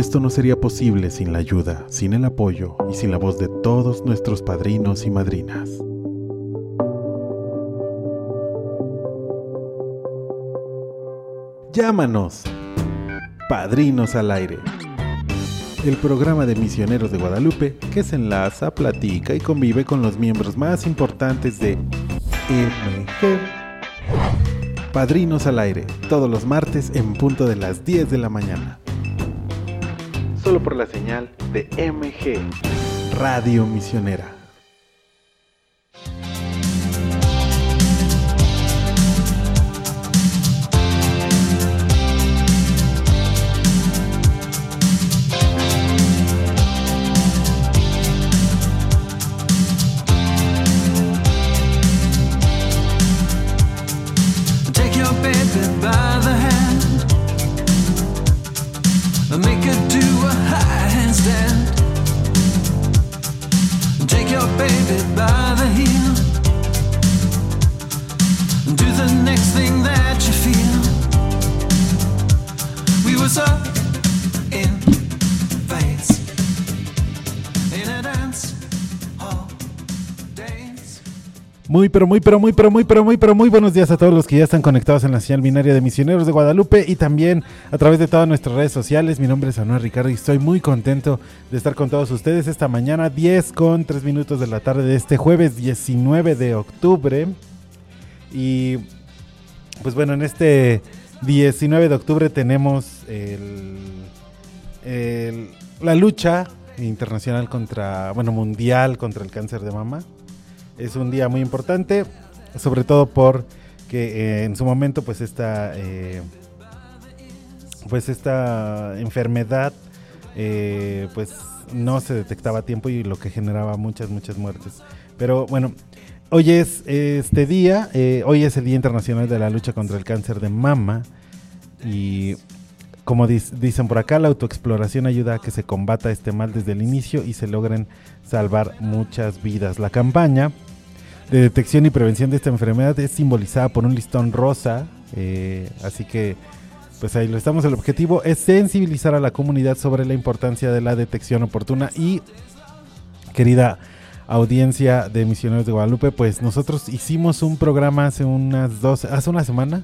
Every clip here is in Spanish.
Esto no sería posible sin la ayuda, sin el apoyo y sin la voz de todos nuestros padrinos y madrinas. Llámanos, Padrinos al Aire, el programa de misioneros de Guadalupe que se enlaza, platica y convive con los miembros más importantes de MG. Padrinos al Aire, todos los martes en punto de las 10 de la mañana. Solo por la señal de MG, Radio Misionera. Muy, pero muy, pero muy, pero muy, pero muy, pero muy buenos días a todos los que ya están conectados en la señal binaria de Misioneros de Guadalupe y también a través de todas nuestras redes sociales. Mi nombre es Anuel Ricardo y estoy muy contento de estar con todos ustedes esta mañana, 10 con 3 minutos de la tarde de este jueves 19 de octubre. Y pues bueno, en este 19 de octubre tenemos el- el- la lucha internacional contra, bueno, mundial contra el cáncer de mama. Es un día muy importante, sobre todo porque eh, en su momento pues esta, eh, pues esta enfermedad eh, pues no se detectaba a tiempo y lo que generaba muchas, muchas muertes. Pero bueno, hoy es este día, eh, hoy es el Día Internacional de la Lucha contra el Cáncer de Mama y como dicen por acá, la autoexploración ayuda a que se combata este mal desde el inicio y se logren salvar muchas vidas. La campaña de detección y prevención de esta enfermedad es simbolizada por un listón rosa, eh, así que pues ahí lo estamos. El objetivo es sensibilizar a la comunidad sobre la importancia de la detección oportuna y querida audiencia de Misioneros de Guadalupe, pues nosotros hicimos un programa hace unas dos, hace una semana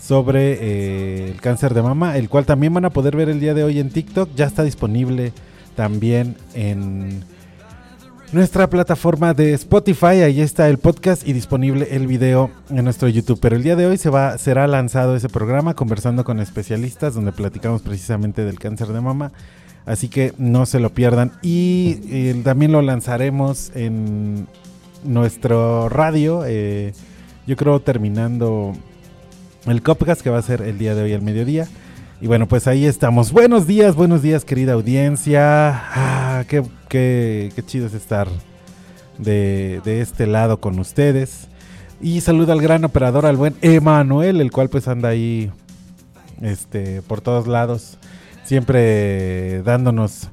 sobre eh, el cáncer de mama, el cual también van a poder ver el día de hoy en TikTok. Ya está disponible también en nuestra plataforma de Spotify. Ahí está el podcast y disponible el video en nuestro YouTube. Pero el día de hoy se va, será lanzado ese programa conversando con especialistas donde platicamos precisamente del cáncer de mama. Así que no se lo pierdan. Y eh, también lo lanzaremos en nuestro radio. eh, yo creo terminando el Copcast que va a ser el día de hoy al mediodía. Y bueno, pues ahí estamos. Buenos días, buenos días, querida audiencia. Ah, qué, qué- qué chido es estar de, de este lado con ustedes. Y saludo al gran operador, al buen Emanuel, el cual pues anda ahí este, por todos lados. Siempre dándonos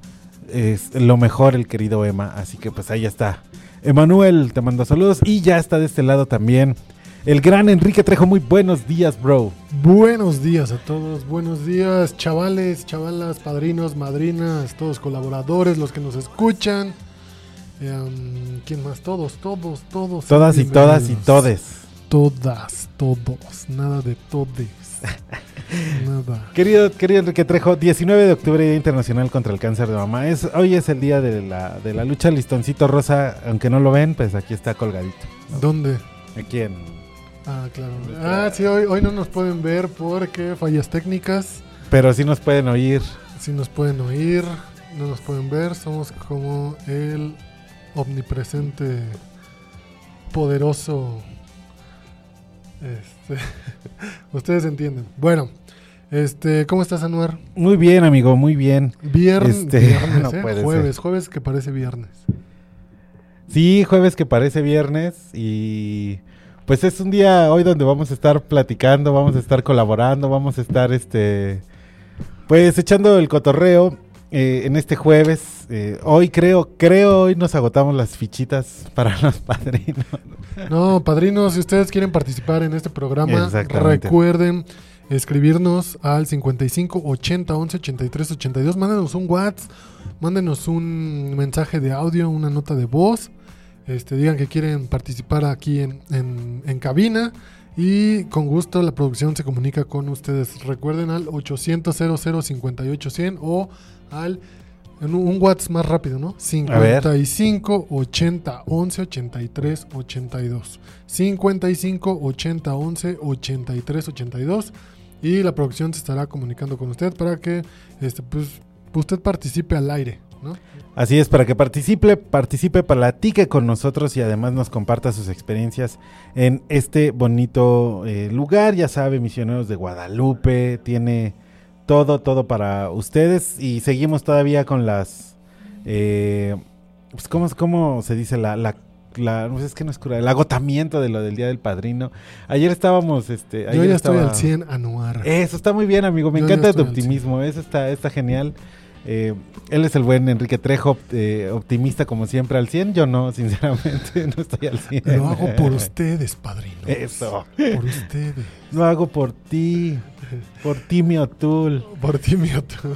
lo mejor el querido Emma. Así que pues ahí está. Emanuel, te mando saludos. Y ya está de este lado también el gran Enrique Trejo. Muy buenos días, bro. Buenos días a todos, buenos días chavales, chavalas, padrinos, madrinas, todos colaboradores, los que nos escuchan. Em, ¿Quién más? Todos, todos, todos. Todas y todas y todes. Todas, todos, nada de todes. nada. Querido, querido Enrique Trejo, 19 de octubre, Día Internacional contra el Cáncer de Mama. Es, hoy es el día de la, de la lucha listoncito rosa, aunque no lo ven, pues aquí está colgadito. ¿Dónde? Aquí en... Ah, claro. Ah, sí, hoy, hoy no nos pueden ver porque fallas técnicas. Pero sí nos pueden oír. Sí nos pueden oír, no nos pueden ver. Somos como el omnipresente poderoso. Este, ustedes entienden. Bueno, este, ¿cómo estás, Anuar? Muy bien, amigo, muy bien. Viernes, Este, viernes, no ¿eh? puede jueves, jueves que parece viernes. Sí, jueves que parece viernes y pues es un día hoy donde vamos a estar platicando, vamos a estar colaborando, vamos a estar este pues echando el cotorreo eh, en este jueves. Eh, hoy creo, creo hoy nos agotamos las fichitas para los padrinos. No, padrinos, si ustedes quieren participar en este programa, recuerden escribirnos al 55 80 11 83 82. Mándenos un WhatsApp, mándenos un mensaje de audio, una nota de voz. Este, digan que quieren participar aquí en, en- en cabina y con gusto la producción se comunica con ustedes. Recuerden al 800 00 58 100 o al en un, un WhatsApp más rápido, ¿no? A ver. 55 80 11 83 82. 55 80 11 83 82 y la producción se estará comunicando con usted para que este pues usted participe al aire, ¿no? Así es, para que participe, participe, platique con nosotros y además nos comparta sus experiencias en este bonito eh, lugar. Ya sabe, Misioneros de Guadalupe, tiene todo, todo para ustedes y seguimos todavía con las... Eh, pues, ¿cómo, cómo se dice? La... la la- no sé, es que no es cura, el agotamiento de lo del Día del Padrino. Ayer estábamos, este... Yo ya estoy estaba- al 100 anuar. eso está muy bien, amigo. Me Yo encanta tu estoy optimismo. Eso está, está genial. Eh, él es el buen Enrique Trejo, eh, optimista como siempre al 100. Yo no, sinceramente, no estoy al 100. Lo hago por ustedes, padrino. Eso. Por ustedes. Lo hago por ti. Por ti, mi Otul. Por ti, mi otro.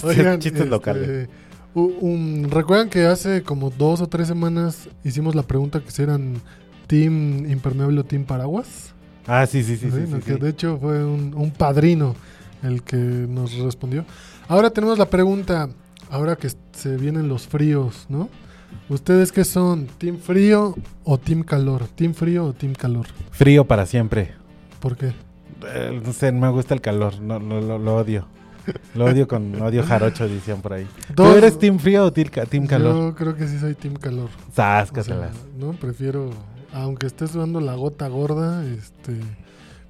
Chistes este, locales. un- Recuerdan que hace como dos o tres semanas hicimos la pregunta que si eran Team Impermeable o Team Paraguas. Ah, sí, sí, sí. Sí, sí, ¿no? sí, que sí. de hecho fue un, un padrino el que nos respondió. Ahora tenemos la pregunta, ahora que se vienen los fríos, ¿no? ¿Ustedes qué son? ¿Team frío o team calor? ¿Team frío o team calor? Frío para siempre. ¿Por qué? Eh, no sé, me gusta el calor. No, no, lo, lo odio. Lo odio con odio jarocho, decían por ahí. ¿Tú eres team frío o team, ca- team calor? Yo creo que sí soy team calor. O sea, Sáscatelas. no, prefiero, aunque esté sudando la gota gorda, este,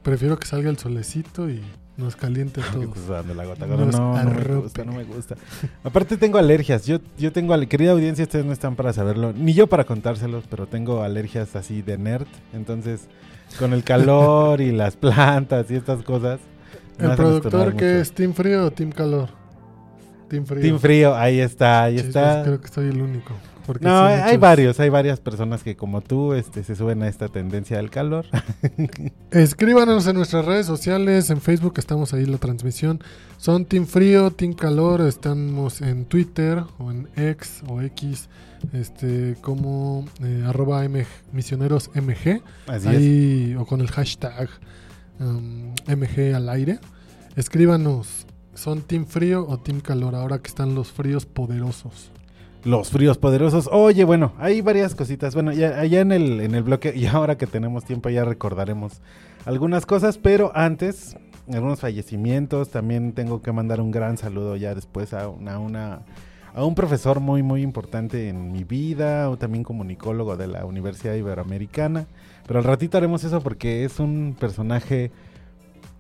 prefiero que salga el solecito y nos caliente a Que todos. estás dando la gota Nos gorda. No, no me gusta, no me gusta. Aparte tengo alergias. Yo, yo tengo, querida audiencia, ustedes no están para saberlo, ni yo para contárselos, pero tengo alergias así de nerd. Entonces, con el calor y las plantas y estas cosas. El productor que mucho. es team frío o team calor. Team frío. Team frío, ahí está, ahí está. creo que soy el único. Porque No, sí, hay muchos- varios, hay varias personas que como tú este, se suben a esta tendencia del calor. Escríbanos en nuestras redes sociales, en Facebook estamos ahí la transmisión. Son Team Frío, Team Calor, estamos en Twitter o en X o X, este como eh, arroba M- misioneros MG, Así es. ahí o con el hashtag um, MG al aire. Escríbanos, ¿son Team Frío o Team Calor ahora que están los fríos poderosos? Los fríos poderosos. Oye, bueno, hay varias cositas. Bueno, ya allá en el, en el bloque, y ahora que tenemos tiempo ya recordaremos algunas cosas, pero antes, algunos fallecimientos. También tengo que mandar un gran saludo ya después a una, a un profesor muy, muy importante en mi vida, o también comunicólogo de la Universidad Iberoamericana. Pero al ratito haremos eso porque es un personaje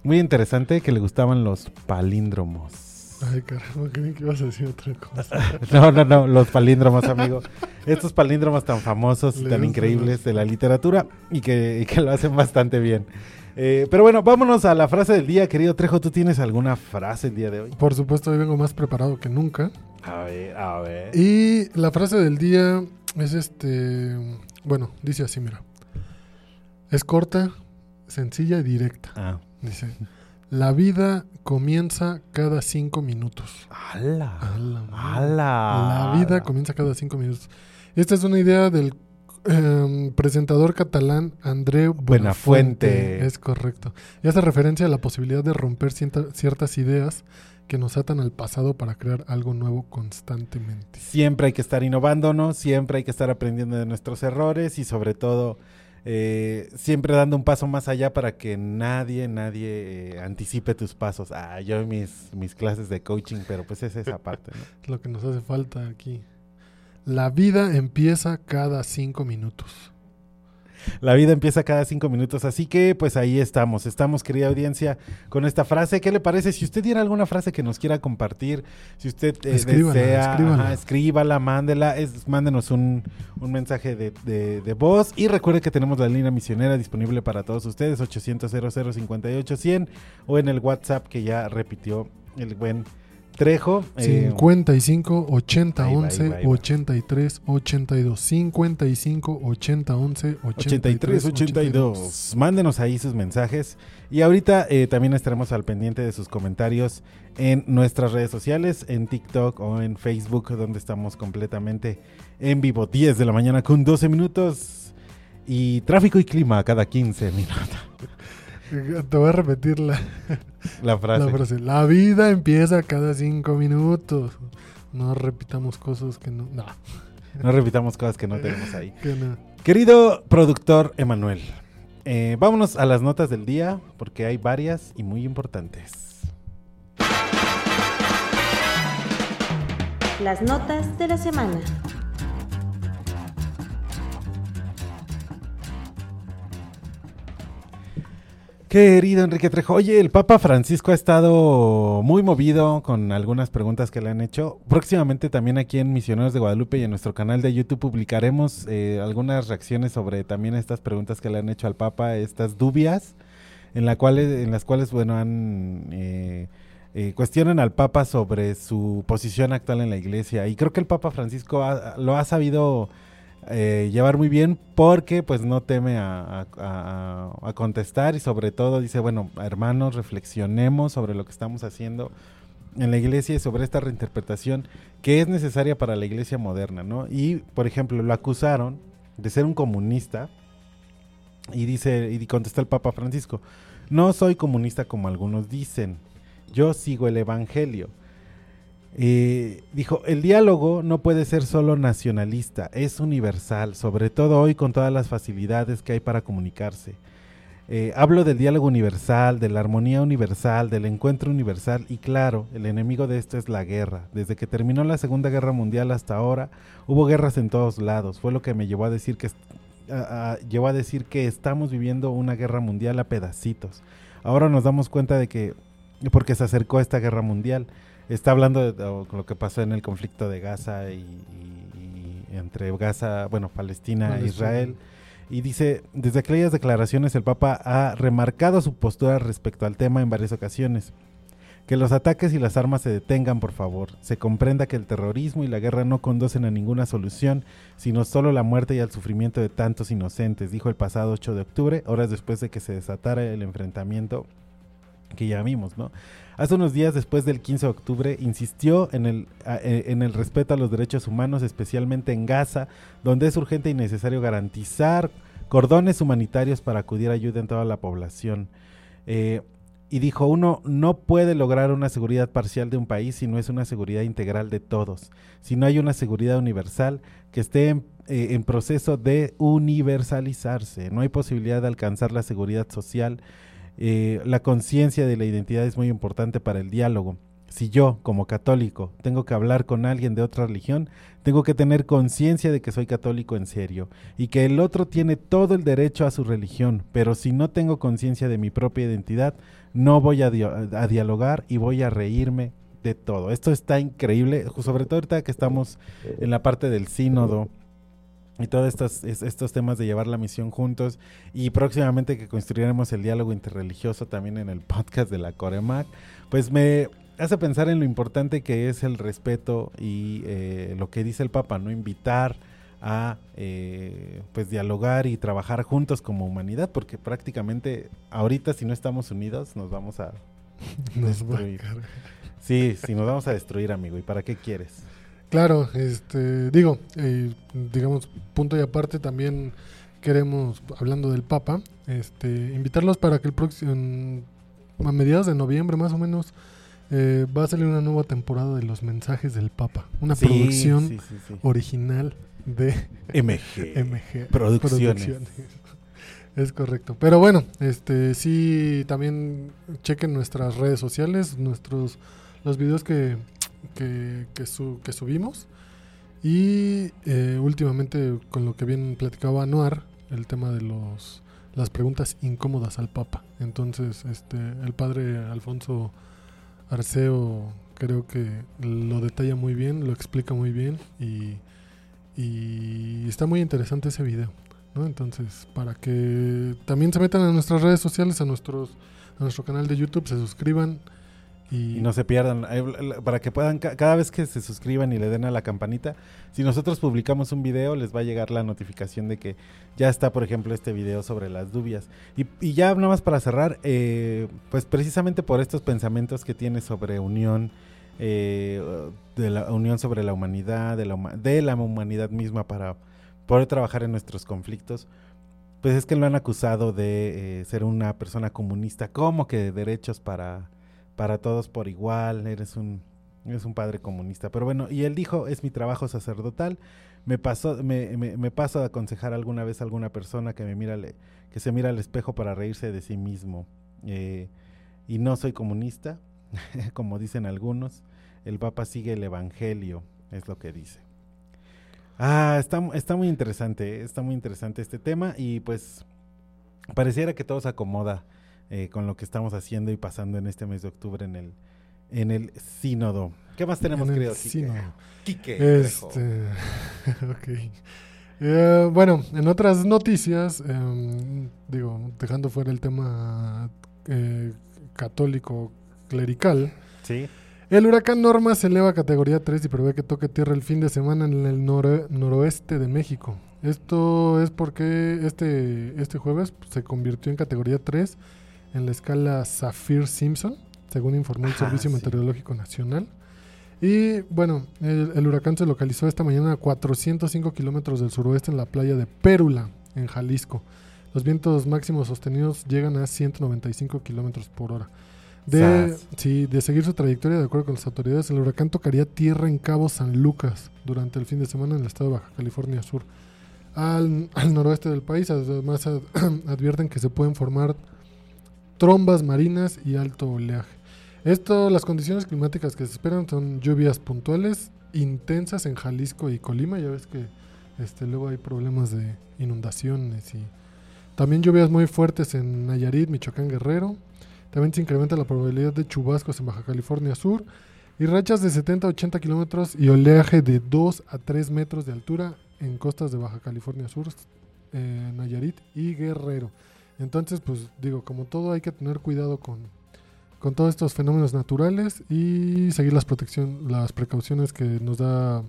muy interesante que le gustaban los palíndromos. Ay, caramba, creí que ibas a decir otra cosa. No, no, no, los palíndromos, amigo. Estos palíndromos tan famosos y tan increíbles de la literatura y que, y que lo hacen bastante bien. Eh, pero bueno, vámonos a la frase del día, querido Trejo. ¿Tú tienes alguna frase el día de hoy? Por supuesto, hoy vengo más preparado que nunca. A ver, a ver. Y la frase del día es este, bueno, dice así, mira. Es corta, sencilla y directa. Ah. Dice, la vida comienza cada cinco minutos. ¡Hala! A la madre. ¡Hala! La vida comienza cada cinco minutos. Esta es una idea del em, presentador catalán André Buenafuente. Buenafuente. Es correcto. Y hace referencia a la posibilidad de romper cienta- ciertas ideas que nos atan al pasado para crear algo nuevo constantemente. Siempre hay que estar innovándonos, siempre hay que estar aprendiendo de nuestros errores y sobre todo eh, siempre dando un paso más allá para que nadie, nadie eh, anticipe tus pasos. Ah, yo mis, mis clases de coaching, pero pues es esa parte, lo que nos hace falta aquí. La vida empieza cada cinco minutos. La vida empieza cada cinco minutos, así que pues ahí estamos, estamos querida audiencia con esta frase. ¿Qué le parece? Si usted tiene alguna frase que nos quiera compartir, si usted eh, Escríbala, desea, escríbala. ajá, escríbala, mándela, es, mándenos un, un mensaje de, de- de voz y recuerde que tenemos la línea misionera disponible para todos ustedes, 800 00 58 100 o en el WhatsApp que ya repitió el buen Trejo. eh, 55 80 ahí va, 11 ahí va, ahí va. 83 82 55 80 11 83 82. Mándenos ahí sus mensajes. Y ahorita eh, también estaremos al pendiente de sus comentarios en nuestras redes sociales, en TikTok o en Facebook, donde estamos completamente en vivo. 10 de la mañana con 12 minutos. Y tráfico y clima cada 15 minutos. Te voy a repetir la, La frase. la frase. La vida empieza cada 5 minutos. No repitamos cosas que no. No, No repitamos cosas que no tenemos ahí. que no. Querido productor Emanuel, eh, vámonos a las notas del día porque hay varias y muy importantes. Las notas de la semana. Querido Enrique Trejo, oye, el Papa Francisco ha estado muy movido con algunas preguntas que le han hecho. Próximamente también aquí en Misioneros de Guadalupe y en nuestro canal de YouTube publicaremos eh, algunas reacciones sobre también estas preguntas que le han hecho al Papa, estas dubias, en, la en las cuales, bueno, han... eh, eh, cuestionan al Papa sobre su posición actual en la iglesia. Y creo que el Papa Francisco lo ha sabido eh, llevar muy bien porque pues no teme a, a- contestar y sobre todo dice, bueno, hermanos, reflexionemos sobre lo que estamos haciendo en la iglesia y sobre esta reinterpretación que es necesaria para la iglesia moderna, ¿no? Y, por ejemplo, lo acusaron de ser un comunista y dice, y contesta el Papa Francisco, no soy comunista como algunos dicen, yo sigo el Evangelio. Eh, dijo, el diálogo no puede ser solo nacionalista, es universal, sobre todo hoy con todas las facilidades que hay para comunicarse. Eh, hablo del diálogo universal, de la armonía universal, del encuentro universal y claro, el enemigo de esto es la guerra. Desde que terminó la Segunda Guerra Mundial hasta ahora, hubo guerras en todos lados. Fue lo que me llevó a decir que, llevó a decir que estamos viviendo una guerra mundial a pedacitos. Ahora nos damos cuenta de que, porque se acercó esta guerra mundial, está hablando de o, lo que pasó en el conflicto de Gaza y, y- y entre Gaza, bueno, Palestina e. Israel. Y dice, desde aquellas declaraciones el Papa ha remarcado su postura respecto al tema en varias ocasiones. Que los ataques y las armas se detengan, por favor. Se comprenda que el terrorismo y la guerra no conducen a ninguna solución, sino solo la muerte y al sufrimiento de tantos inocentes, dijo el pasado 8 de octubre, horas después de que se desatara el enfrentamiento que ya vimos, ¿no? Hace unos días después del 15 de octubre insistió en el, a- eh, en el respeto a los derechos humanos, especialmente en Gaza, donde es urgente y necesario garantizar cordones humanitarios para acudir a ayuda en toda la población. Eh, y dijo, uno no puede lograr una seguridad parcial de un país si no es una seguridad integral de todos, si no hay una seguridad universal que esté en, eh, en proceso de universalizarse. No hay posibilidad de alcanzar la seguridad social eh, la conciencia de la identidad es muy importante para el diálogo. Si yo, como católico, tengo que hablar con alguien de otra religión, tengo que tener conciencia de que soy católico en serio y que el otro tiene todo el derecho a su religión, pero si no tengo conciencia de mi propia identidad, no voy a, a dialogar y voy a reírme de todo. Esto está increíble, sobre todo ahorita que estamos en la parte del sínodo y todos estos, es- estos temas de llevar la misión juntos y próximamente que construiremos el diálogo interreligioso también en el podcast de la Coremac, pues me hace pensar en lo importante que es el respeto y eh, lo que dice el Papa, no invitar a eh, pues dialogar y trabajar juntos como humanidad, porque prácticamente ahorita si no estamos unidos nos vamos a Nos va a Destruir. sí, si nos vamos a destruir, amigo. ¿Y para qué quieres? Claro, este, digo, eh, digamos, punto y aparte también queremos, hablando del Papa, este, invitarlos para que el próximo, a mediados de noviembre más o menos, eh, va a salir una nueva temporada de los mensajes del Papa, una Sí, producción sí, sí, sí. original de MG. MG Producciones. Es correcto. Pero bueno, este sí también chequen nuestras redes sociales, nuestros los videos que, que, que, su- que subimos. Y eh, últimamente, con lo que bien platicaba Anuar, el tema de los las preguntas incómodas al Papa. Entonces, este, el padre Alfonso Arceo creo que lo detalla muy bien, lo explica muy bien y, y está muy interesante ese video. ¿no? Entonces, para que también se metan a nuestras redes sociales, a nuestros a nuestro canal de YouTube, se suscriban y, no se pierdan, para que puedan, ca- cada vez que se suscriban y le den a la campanita, si nosotros publicamos un video, les va a llegar la notificación de que ya está, por ejemplo, este video sobre las dubias. Y, y ya nada más para cerrar, eh, pues precisamente por estos pensamientos que tiene sobre unión, eh, de la unión sobre la humanidad, de la, de la humanidad misma para poder trabajar en nuestros conflictos, pues es que lo han acusado de eh, ser una persona comunista, como que de derechos para para todos por igual, eres un, eres un padre comunista. Pero bueno, y él dijo, es mi trabajo sacerdotal, me, pasó, me, me, paso a aconsejar alguna vez a alguna persona que, me mira, que se mira al espejo para reírse de sí mismo. Eh, y no soy comunista, como dicen algunos, el Papa sigue el Evangelio, es lo que dice. Ah, está, está muy interesante, está muy interesante este tema y pues pareciera que todo se acomoda eh, con lo que estamos haciendo y pasando en este mes de octubre en el, en el sínodo. ¿Qué más tenemos, en querido Quique? sínodo. Quique. Este, ok. Eh, bueno, en otras noticias, em, digo, dejando fuera el tema eh, católico clerical, Sí, el huracán Norma se eleva a categoría 3 y prevé que toque tierra el fin de semana en el noro- noroeste de México. Esto es porque este, este jueves se convirtió en categoría 3 en la escala Saffir-Simpson, según informó el Ajá, Servicio sí. Meteorológico Nacional. Y bueno, el, el huracán se localizó esta mañana a 405 kilómetros del suroeste en la playa de Pérula, en Jalisco. Los vientos máximos sostenidos llegan a 195 kilómetros por hora. De, sí, de seguir su trayectoria, de acuerdo con las autoridades, el huracán tocaría tierra en Cabo San Lucas durante el fin de semana en el estado de Baja California Sur, al, al noroeste del país. Además, ad- advierten que se pueden formar trombas marinas y alto oleaje. Esto, las condiciones climáticas que se esperan son lluvias puntuales, intensas en Jalisco y Colima. Ya ves que este, luego hay problemas de inundaciones y también lluvias muy fuertes en Nayarit, Michoacán, Guerrero. También se incrementa la probabilidad de chubascos en Baja California Sur y rachas de 70 a 80 kilómetros y oleaje de 2 a 3 metros de altura en costas de Baja California Sur, eh, Nayarit y Guerrero. Entonces, pues digo, como todo hay que tener cuidado con, con todos estos fenómenos naturales y seguir las, protección, las precauciones que nos da,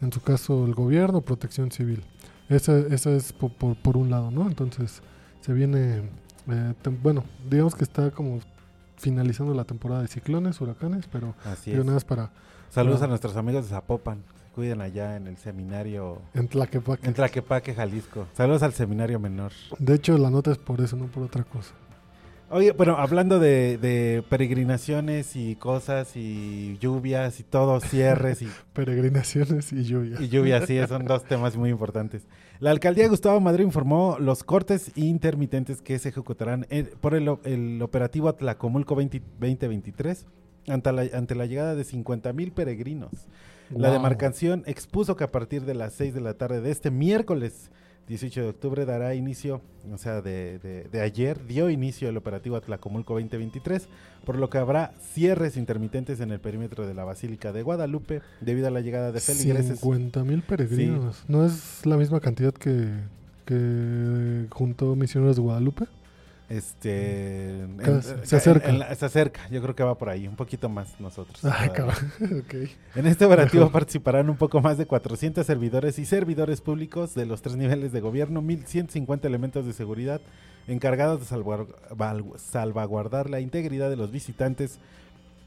en su caso, el gobierno, protección civil. Esa, esa es po- por, por un lado, ¿no? Entonces, se viene, eh, bueno, digamos que está como finalizando la temporada de ciclones, huracanes, pero así digo, nada más para Saludos a nuestros amigos de Zapopan. Cuiden allá en el seminario en Tlaquepaque. en Tlaquepaque, Jalisco. Saludos al seminario menor. De hecho, la nota es por eso, no por otra cosa. Oye, bueno, hablando de, de peregrinaciones y cosas y lluvias y todo, cierres y Peregrinaciones y lluvia. Y lluvia, sí, son dos temas muy importantes. La alcaldía de Gustavo Madrid informó los cortes intermitentes que se ejecutarán en- por el, el operativo Atlacomulco 20 2023 ante la, ante la llegada de 50 mil peregrinos. La demarcación expuso que a partir de las 6 de la tarde de este miércoles 18 de octubre dará inicio, o sea, de, de- de ayer dio inicio el operativo Atlacomulco 2023, por lo que habrá cierres intermitentes en el perímetro de la Basílica de Guadalupe debido a la llegada de feligreses. 50 mil peregrinos. ¿No es la misma cantidad que, que juntó Misioneros de Guadalupe? Este, en- en- se acerca. en la- se acerca, yo creo que va por ahí, un poquito más nosotros. En este operativo participarán un poco más de 400 servidores y servidores públicos de los tres niveles de gobierno, 1.150 elementos de seguridad encargados de salvaguardar la integridad de los visitantes,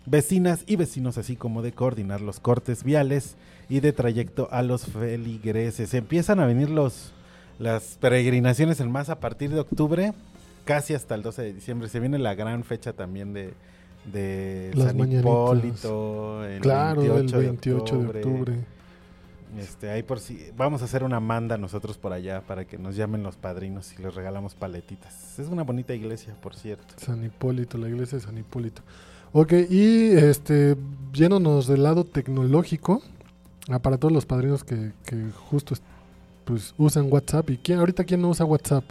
vecinas y vecinos, así como de coordinar los cortes viales y de trayecto a los feligreses. Empiezan a venir los las peregrinaciones en más a partir de octubre, casi hasta el 12 de diciembre. Se viene la gran fecha también de, de Las San mañanitas. Hipólito, el Claro, 28 el de 28 de octubre. Este, ahí por si vamos a hacer una manda nosotros por allá para que nos llamen los padrinos y les regalamos paletitas. Es una bonita iglesia, por cierto. San Hipólito, la iglesia de San Hipólito. Ok, y este, yéndonos del lado tecnológico, ah, para todos los padrinos que, que justo pues usan WhatsApp. ¿Y quién, ahorita quién no usa WhatsApp?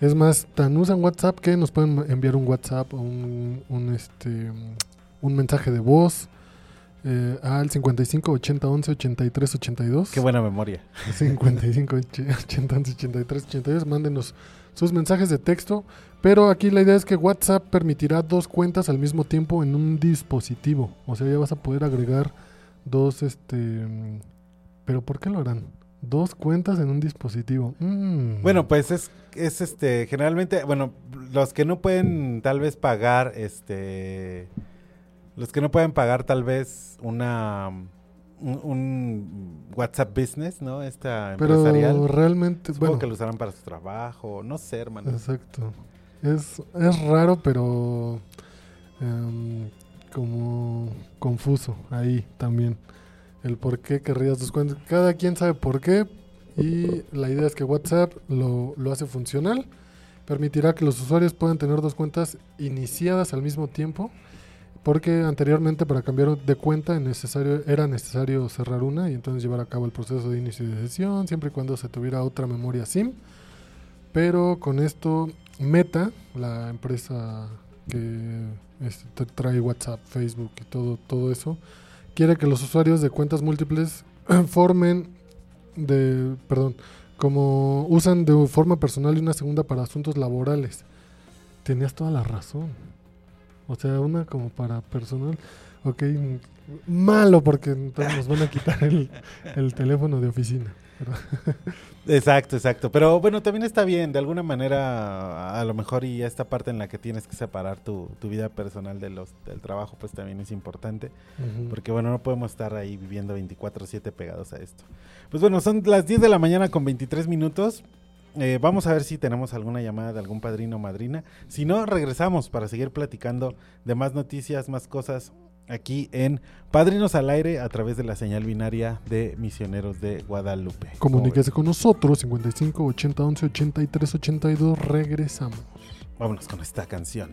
Es más, tan usan WhatsApp que nos pueden enviar un WhatsApp o un, un, este, un mensaje de voz eh, al 55 80 11 83 82. Qué buena memoria. 55 80 11 83 82. Mándenos sus mensajes de texto. Pero aquí la idea es que WhatsApp permitirá dos cuentas al mismo tiempo en un dispositivo. O sea, ya vas a poder agregar dos, este... Pero ¿por qué lo harán? Dos cuentas en un dispositivo. Mm. Bueno, pues es, es este, generalmente, bueno, los que no pueden tal vez pagar, este, los que no pueden pagar tal vez una, un, un WhatsApp Business, ¿no? Esta Pero empresarial. realmente, Supongo bueno, que lo usarán para su trabajo, no sé, hermano. exacto. Es, es raro, pero em, como confuso ahí también. El por qué querrías dos cuentas. Cada quien sabe por qué. Y la idea es que WhatsApp lo, lo hace funcional. Permitirá que los usuarios puedan tener dos cuentas iniciadas al mismo tiempo. Porque anteriormente para cambiar de cuenta era necesario cerrar una y entonces llevar a cabo el proceso de inicio de sesión, siempre y cuando se tuviera otra memoria SIM. Pero con esto, Meta, la empresa que trae WhatsApp, Facebook y todo, todo eso, quiere que los usuarios de cuentas múltiples formen de, perdón, como usan de forma personal y una segunda para asuntos laborales. Tenías toda la razón. O sea, una como para personal. Ok, malo porque entonces nos van a quitar el, el teléfono de oficina. Exacto, exacto. Pero bueno, también está bien, de alguna manera, a lo mejor y esta parte en la que tienes que separar tu, tu vida personal de los, del trabajo, pues también es importante. Porque bueno, no podemos estar ahí viviendo 24/7 pegados a esto. Pues bueno, son las 10 de la mañana con 23 minutos. Eh, vamos a ver si tenemos alguna llamada de algún padrino o madrina. Si no, regresamos para seguir platicando de más noticias, más cosas aquí en Padrinos al Aire a través de la señal binaria de Misioneros de Guadalupe. Comuníquese con nosotros, 55 80 11 83 82. Regresamos. Vámonos con esta canción.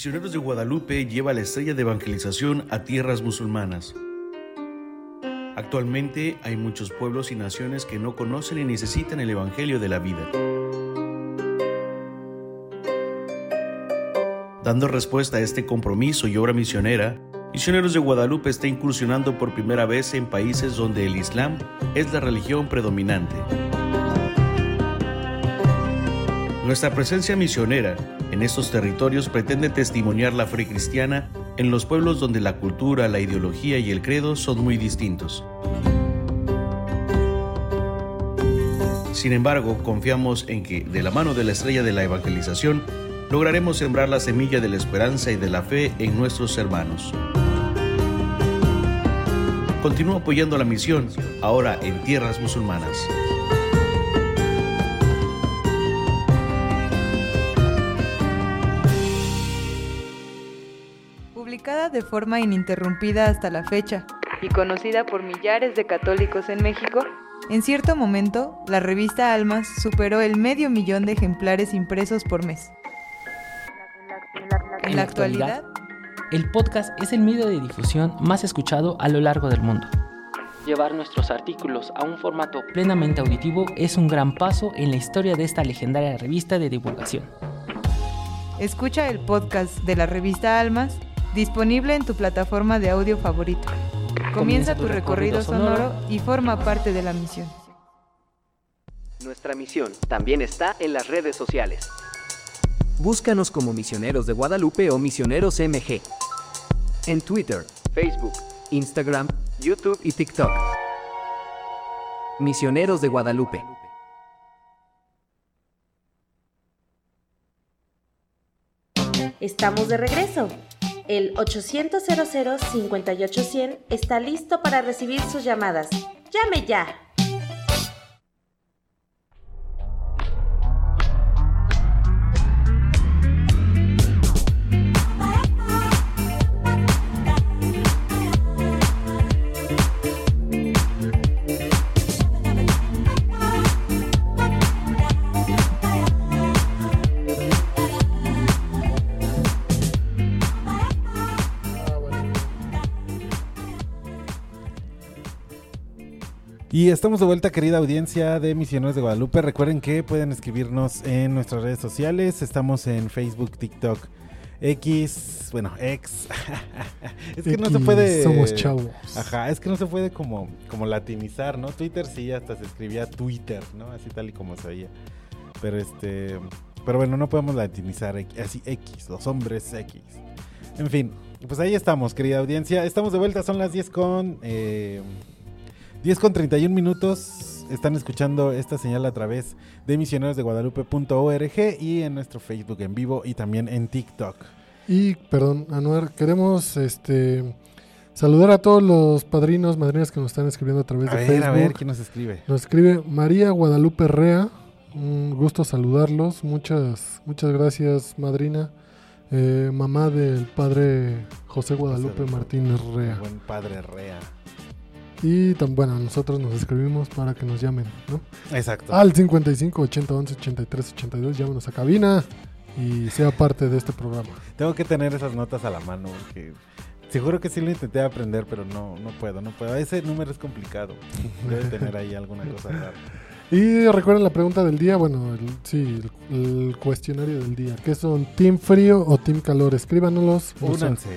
Misioneros de Guadalupe lleva la estrella de evangelización a tierras musulmanas. Actualmente hay muchos pueblos y naciones que no conocen y necesitan el Evangelio de la vida. Dando respuesta a este compromiso y obra misionera, Misioneros de Guadalupe está incursionando por primera vez en países donde el Islam es la religión predominante. Nuestra presencia misionera en estos territorios pretende testimoniar la fe cristiana en los pueblos donde la cultura, la ideología y el credo son muy distintos. Sin embargo, confiamos en que, de la mano de la estrella de la evangelización, lograremos sembrar la semilla de la esperanza y de la fe en nuestros hermanos. Continúa apoyando la misión, ahora en tierras musulmanas. De forma ininterrumpida hasta la fecha y conocida por millares de católicos en México, en cierto momento la revista Almas superó el medio millón de ejemplares impresos por mes. En la actualidad, el podcast es el medio de difusión más escuchado a lo largo del mundo. Llevar nuestros artículos a un formato plenamente auditivo es un gran paso en la historia de esta legendaria revista de divulgación. escucha el podcast de la revista Almas disponible en tu plataforma de audio favorito. Comienza tu recorrido sonoro y forma parte de la misión. Nuestra misión también está en las redes sociales. Búscanos como Misioneros de Guadalupe o Misioneros MG. En Twitter, Facebook, Instagram, YouTube y TikTok. Misioneros de Guadalupe. Estamos de regreso. El 800 58100 está listo para recibir sus llamadas. ¡Llame ya! Y estamos de vuelta, querida audiencia de Misioneros de Guadalupe. Recuerden que pueden escribirnos en nuestras redes sociales. Estamos en Facebook, TikTok X, bueno, ex. es que no se X, puede. somos chavos. Ajá, es que no se puede como, como latinizar, ¿no? Twitter sí, hasta se escribía Twitter, ¿no? Así tal y como se oía. Pero este. Pero bueno, no podemos latinizar X- así X, los hombres X. En fin, pues ahí estamos, querida audiencia. Estamos de vuelta, son las 10 con. eh, 10 con 31 minutos. Están escuchando esta señal a través de misionerosdeguadalupe.org y en nuestro Facebook en vivo y también en TikTok. Y, perdón, Anuar, queremos este saludar a todos los padrinos, madrinas que nos están escribiendo a través A de ver, Facebook. a ver, ¿quién nos escribe? Nos escribe María Guadalupe Rea. Un gusto saludarlos. Muchas, muchas gracias, madrina. Eh, mamá del padre José Guadalupe José Martínez Rea. Buen padre Rea. Y tan bueno, nosotros nos escribimos para que nos llamen, ¿no? Exacto. Al 55 80 11 83 82, llámenos a cabina y sea parte de este programa. Tengo que tener esas notas a la mano porque seguro que sí lo intenté aprender, pero no, no puedo, no puedo. Ese número es complicado. Debe tener ahí alguna cosa rara. Y recuerden la pregunta del día, bueno, el- sí, el, el cuestionario del día. ¿Qué son Team Frío o Team Calor? Escríbanos. Únanse.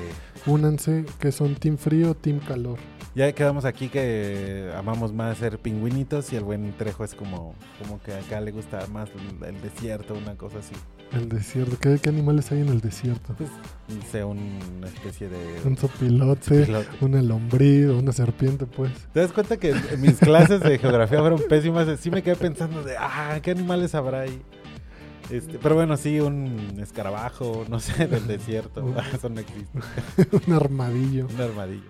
Únanse, ¿qué son Team Frío Team Calor? Ya quedamos aquí que amamos más ser pingüinitos y el buen Trejo es como, como que acá le gusta más el, desierto, una cosa así. El desierto. ¿Qué, qué animales hay en el desierto? Pues, sé, una especie de... Un sopilote, Sopilote. una lombriz, una serpiente, pues. ¿Te das cuenta que mis clases de geografía fueron pésimas? Sí me quedé pensando de, ah, ¿qué animales habrá ahí? Este, pero bueno, sí, un escarabajo, no sé, del desierto. Un- Eso no existe. un armadillo. Un armadillo.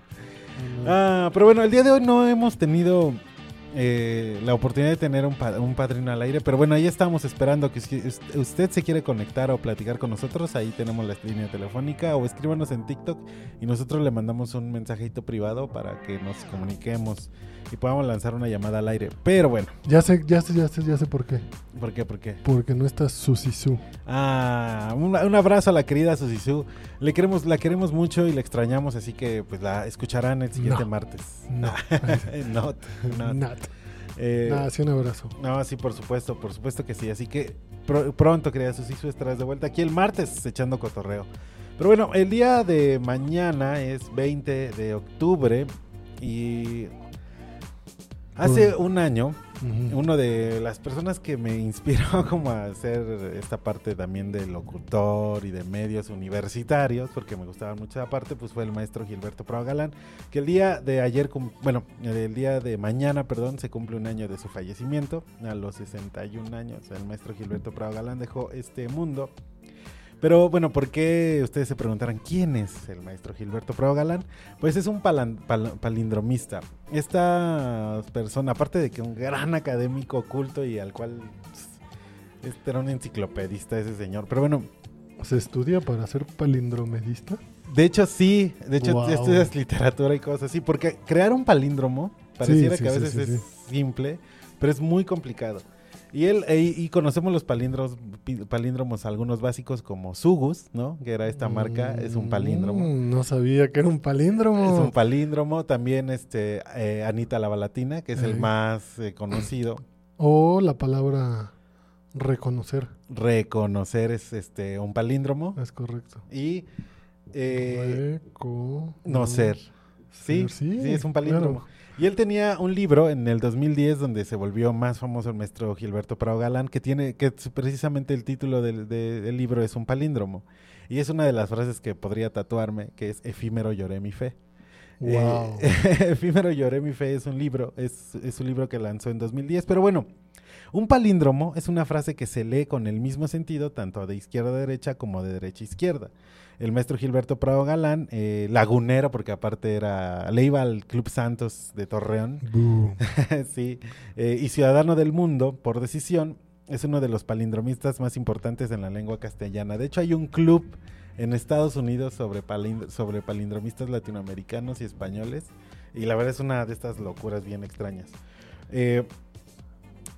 Ah, pero bueno, el día de hoy no hemos tenido eh, la oportunidad de tener un, pa- un padrino al aire, pero bueno, ahí estamos esperando que si usted se quiere conectar o platicar con nosotros, ahí tenemos la línea telefónica o escríbanos en TikTok y nosotros le mandamos un mensajito privado para que nos comuniquemos y podamos lanzar una llamada al aire. Pero bueno, Ya sé, ya sé, ya sé, ya sé por qué. ¿por qué? ¿Por qué? Porque no está Susisú. Ah, un, un abrazo a la querida Susisu. Le queremos, la queremos mucho y la extrañamos, así que pues la escucharán el siguiente No. martes. No. not, not. Nat. Eh, Nada, sí, un abrazo. no, sí, por supuesto, por supuesto que sí. Así que pro- pronto, querida Susisu, estarás de vuelta aquí el martes echando cotorreo. Pero bueno, el día de mañana es 20 de octubre y hace un año uno de las personas que me inspiró como a hacer esta parte también de locutor y de medios universitarios, porque me gustaba mucho esa parte, pues fue el maestro Gilberto Prado Galán, que el día de ayer, bueno, el día de mañana, perdón, se cumple un año de su fallecimiento, a los 61 años, el maestro Gilberto Prado Galán dejó este mundo. Pero bueno, ¿por qué ustedes se preguntarán quién es el maestro Gilberto Prado Galán? Pues es un palan- pal- palindromista. Esta persona, aparte de que un gran académico oculto y al cual pues, este era un enciclopedista ese señor. Pero bueno, ¿Se estudia para ser palindromedista? de hecho sí, de hecho Wow. estudias literatura y cosas así, porque crear un palíndromo pareciera sí, que a veces sí, es simple, pero es muy complicado. Y él e- y conocemos los palíndromos, palíndromos algunos básicos como Sugus, ¿no? Que era esta marca, es un palíndromo. Mm, no sabía que era un palíndromo. Es un palíndromo, también este eh, Anita la Balatina, que es el más eh, conocido. O la palabra reconocer. Reconocer es este un palíndromo Es correcto. y eh, Reco- no ser. Sí, Ser, sí, es un palíndromo. claro. Y él tenía un libro en el 2010 donde se volvió más famoso el maestro Gilberto Prado Galán, que tiene, que precisamente el título del, de- del libro es un palíndromo. Y es una de las frases que podría tatuarme, que es efímero lloré mi fe. Wow. Eh, efímero lloré mi fe es un libro, es, es un libro que lanzó en 2010, pero bueno, un palíndromo es una frase que se lee con el mismo sentido tanto de izquierda a derecha como de derecha a izquierda. El maestro Gilberto Prado Galán, eh, lagunero, porque aparte era, le iba al Club Santos de Torreón, sí, eh, y ciudadano del mundo por decisión, es uno de los palindromistas más importantes en la lengua castellana. De hecho, hay un club en Estados Unidos sobre, palind- sobre palindromistas latinoamericanos y españoles, y la verdad es una de estas locuras bien extrañas. Eh,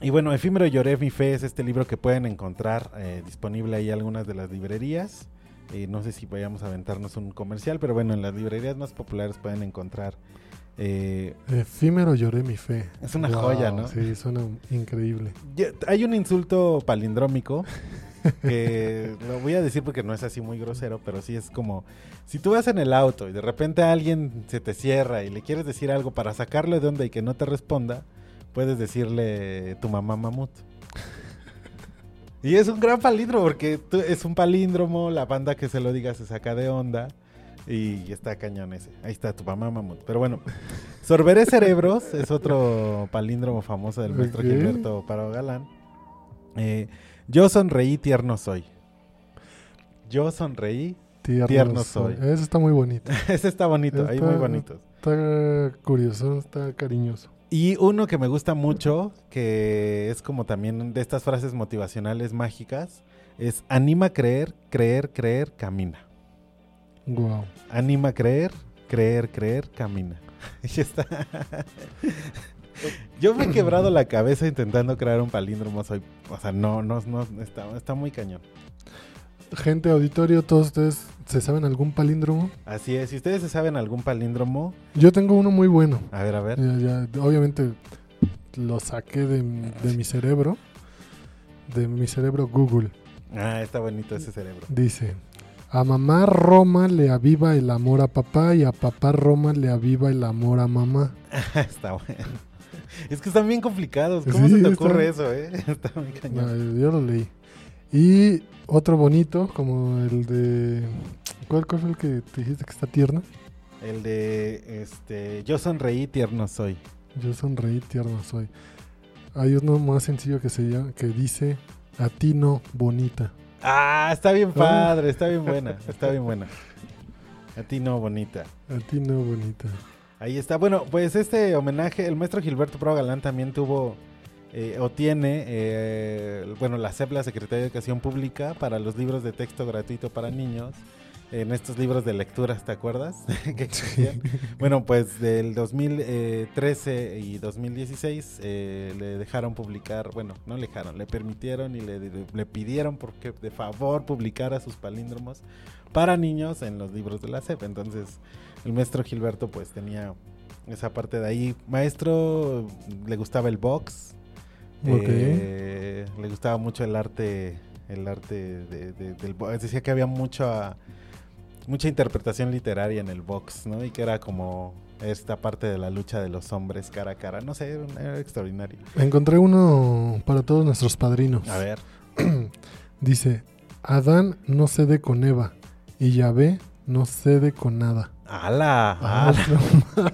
y bueno, Efímero Lloré mi fe es este libro que pueden encontrar eh, disponible ahí en algunas de las librerías. Eh, no sé si vayamos a aventarnos un comercial, pero bueno, en las librerías más populares pueden encontrar eh, Efímero lloré mi fe. Es una joya, ¿no? Sí, suena increíble. Hay un insulto palindrómico que lo voy a decir porque no es así muy grosero, pero sí es como, si tú vas en el auto y de repente alguien se te cierra y le quieres decir algo para sacarle de onda y que no te responda, puedes decirle tu mamá mamut. Y es un gran palíndromo porque es un palíndromo, la banda que se lo diga se saca de onda y está cañón ese. Ahí está tu mamá mamut. Pero bueno, Sorberé Cerebros es otro palíndromo famoso del maestro. Gilberto Paro Galán. Eh, yo sonreí, tierno soy. Yo sonreí, Tierno, Tierno soy. soy. Ese está muy bonito. ese está bonito, ahí Está- muy bonito. Está curioso, está cariñoso. Y uno que me gusta mucho, que es como también de estas frases motivacionales mágicas, es anima a creer, creer, creer, camina. Wow. Anima a creer, creer, creer, camina. Y está. Yo me he quebrado la cabeza intentando crear un palíndromo. Soy, o sea, no, no, no, está, está muy cañón. Gente, auditorio, todos ustedes, ¿se saben algún palíndromo? Así es. Si ustedes se saben algún palíndromo, Yo tengo uno muy bueno. a ver, a ver. Ya- ya, obviamente lo saqué de, de mi cerebro. De mi cerebro Google. Ah, está bonito ese cerebro. Dice, a mamá Roma le aviva el amor a papá y a papá Roma le aviva el amor a mamá. está bueno. Es que están bien complicados. ¿Cómo Sí, se te está- ocurre eso, eh? Está muy cañón. Yo lo leí. Y otro bonito, como el de... ¿Cuál, cuál fue el que te dijiste que está tierno? El de, este, yo sonreí, tierno soy. Yo sonreí, tierno soy. Hay uno más sencillo que se llama, que dice, a ti no, bonita. Ah, está bien padre, está bien buena, está bien buena. A ti no, bonita. A ti no, bonita. Ahí está. Bueno, pues este homenaje, el maestro Gilberto Pro Galán también tuvo eh, o tiene, eh, bueno, la SEP, la Secretaría de Educación Pública, para los libros de texto gratuito para niños. En estos libros de lecturas, ¿te acuerdas? que. Bueno, pues del 2013 y 2016 eh, le dejaron publicar, bueno, no le dejaron, le permitieron y le, le pidieron porque de favor publicara sus palíndromos para niños en los libros de la SEP. Entonces, el maestro Gilberto pues tenía esa parte de ahí. Maestro, le gustaba el box. Ok. eh, le gustaba mucho el arte, el arte de- de- del box. Decía que había mucha, mucha interpretación literaria en el box, ¿no? Y que era como esta parte de la lucha de los hombres cara a cara. No sé, era, era extraordinario. Encontré uno para todos nuestros padrinos. A ver. Dice, Adán no cede con Eva y Yahvé no cede con nada. ¡Hala! Ah, ¡Hala!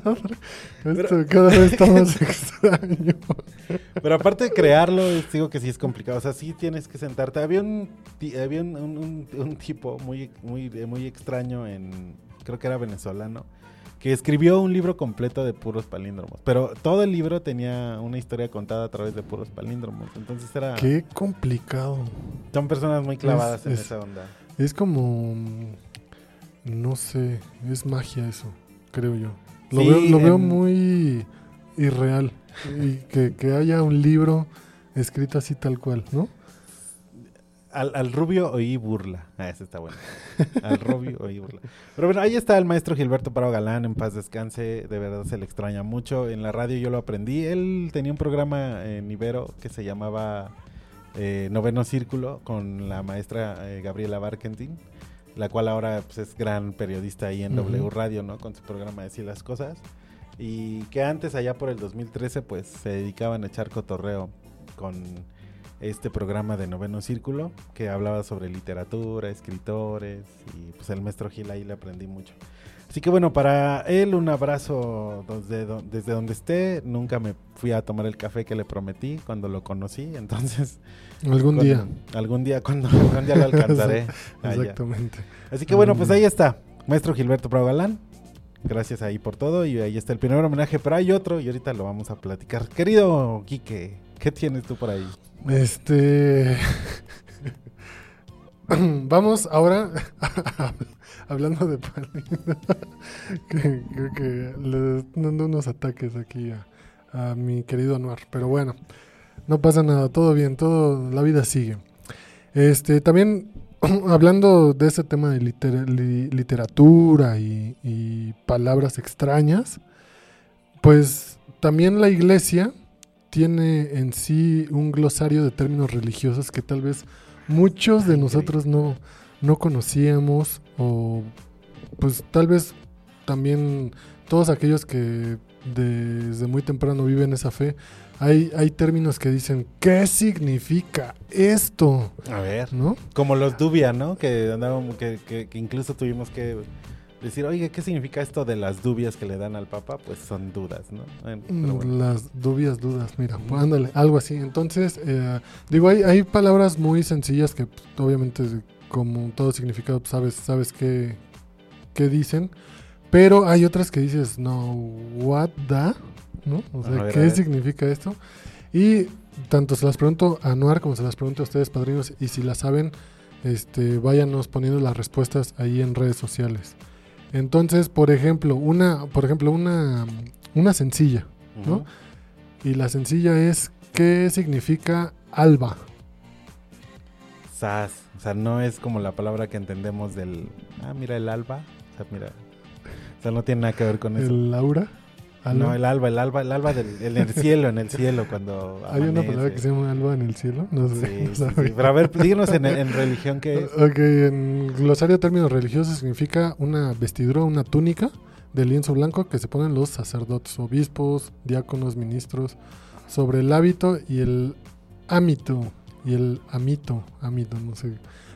Esto cada vez está más extraño. Pero aparte de crearlo, digo que sí es complicado. O sea, sí tienes que sentarte. Había un, había un, un- tipo muy, muy, muy extraño en, creo que era venezolano, que escribió un libro completo de puros palíndromos. Pero todo el libro tenía una historia contada a través de puros palíndromos. Entonces era... Qué complicado. Son personas muy clavadas Es- en es- esa onda. Es como, no sé, es magia eso, creo yo. Lo Sí, veo, lo veo muy irreal. Y que, que haya un libro escrito así tal cual, ¿no? Al, al rubio oí burla. Ah, ese está bueno. Al rubio oí burla. Pero bueno, ahí está el maestro Gilberto Paro Galán, en paz descanse. De verdad se le extraña mucho. En la radio yo lo aprendí. Él tenía un programa en Ibero que se llamaba eh, Noveno Círculo con la maestra eh, Gabriela Barkentin, la cual ahora pues, es gran periodista ahí en. W Radio, ¿no? Con su programa Decir las Cosas. Y que antes, allá por el 2013, pues se dedicaban a echar cotorreo con este programa de Noveno Círculo que hablaba sobre literatura, escritores y pues el maestro Gil ahí le aprendí mucho. Así que bueno, para él un abrazo desde, do- desde donde esté. Nunca me fui a tomar el café que le prometí cuando lo conocí, entonces... Algún cuando- día. Algún día, cuando algún día lo alcanzaré. allá. Exactamente. Así que bueno, pues día. ahí está. Maestro Gilberto Prado Galán. Gracias ahí por todo. Y ahí está el primer homenaje, pero hay otro y ahorita lo vamos a platicar. Querido Quique, ¿qué tienes tú por ahí? Este. Vamos ahora hablando de que, creo que le dando unos ataques aquí a, mi querido Anuar. Pero bueno, no pasa nada, todo bien, todo, la vida sigue. Este, también hablando de ese tema de litera- li- literatura y, y palabras extrañas, pues también la iglesia tiene en sí un glosario de términos religiosos que tal vez muchos de nosotros no, no conocíamos o pues tal vez también todos aquellos que desde muy temprano viven esa fe, hay, hay términos que dicen, ¿qué significa esto? A ver. ¿No? Como los dubia, ¿no? Que andábamos, que, que- que incluso tuvimos que decir, oye, ¿qué significa esto de las dubias que le dan al Papa? Pues son dudas, ¿no? Bueno, Mm, bueno. Las dubias dudas, mira, pues, ándale, algo así. Entonces, eh, digo, hay, hay palabras muy sencillas que pues, obviamente como todo significado pues, sabes, sabes qué, qué dicen, pero hay otras que dices, no, what the, ¿no? O sea, ver, ¿qué significa esto? Y tanto se las pregunto a Noar como se las pregunto a ustedes, padrinos, y si las saben, este, váyanos poniendo las respuestas ahí en redes sociales. Entonces, por ejemplo, una, por ejemplo, una, una sencilla, ¿no? Y la sencilla es ¿qué significa alba? Sas. O sea, no es como la palabra que entendemos del. Ah, mira el alba. O sea, mira. O sea, no tiene nada que ver con eso. El aura. Alba. No, el alba, el alba, el alba del, en el cielo, en el cielo, cuando. Hay una palabra que se llama alba en el cielo. No sé. Sí, no sí, sabía. sí. Pero a ver, díganos en, en religión qué es. Ok, en glosario de términos religiosos significa una vestidura, una túnica de lienzo blanco que se ponen los sacerdotes, obispos, diáconos, ministros, sobre el hábito y el ámito, y el amito, amito, no sé,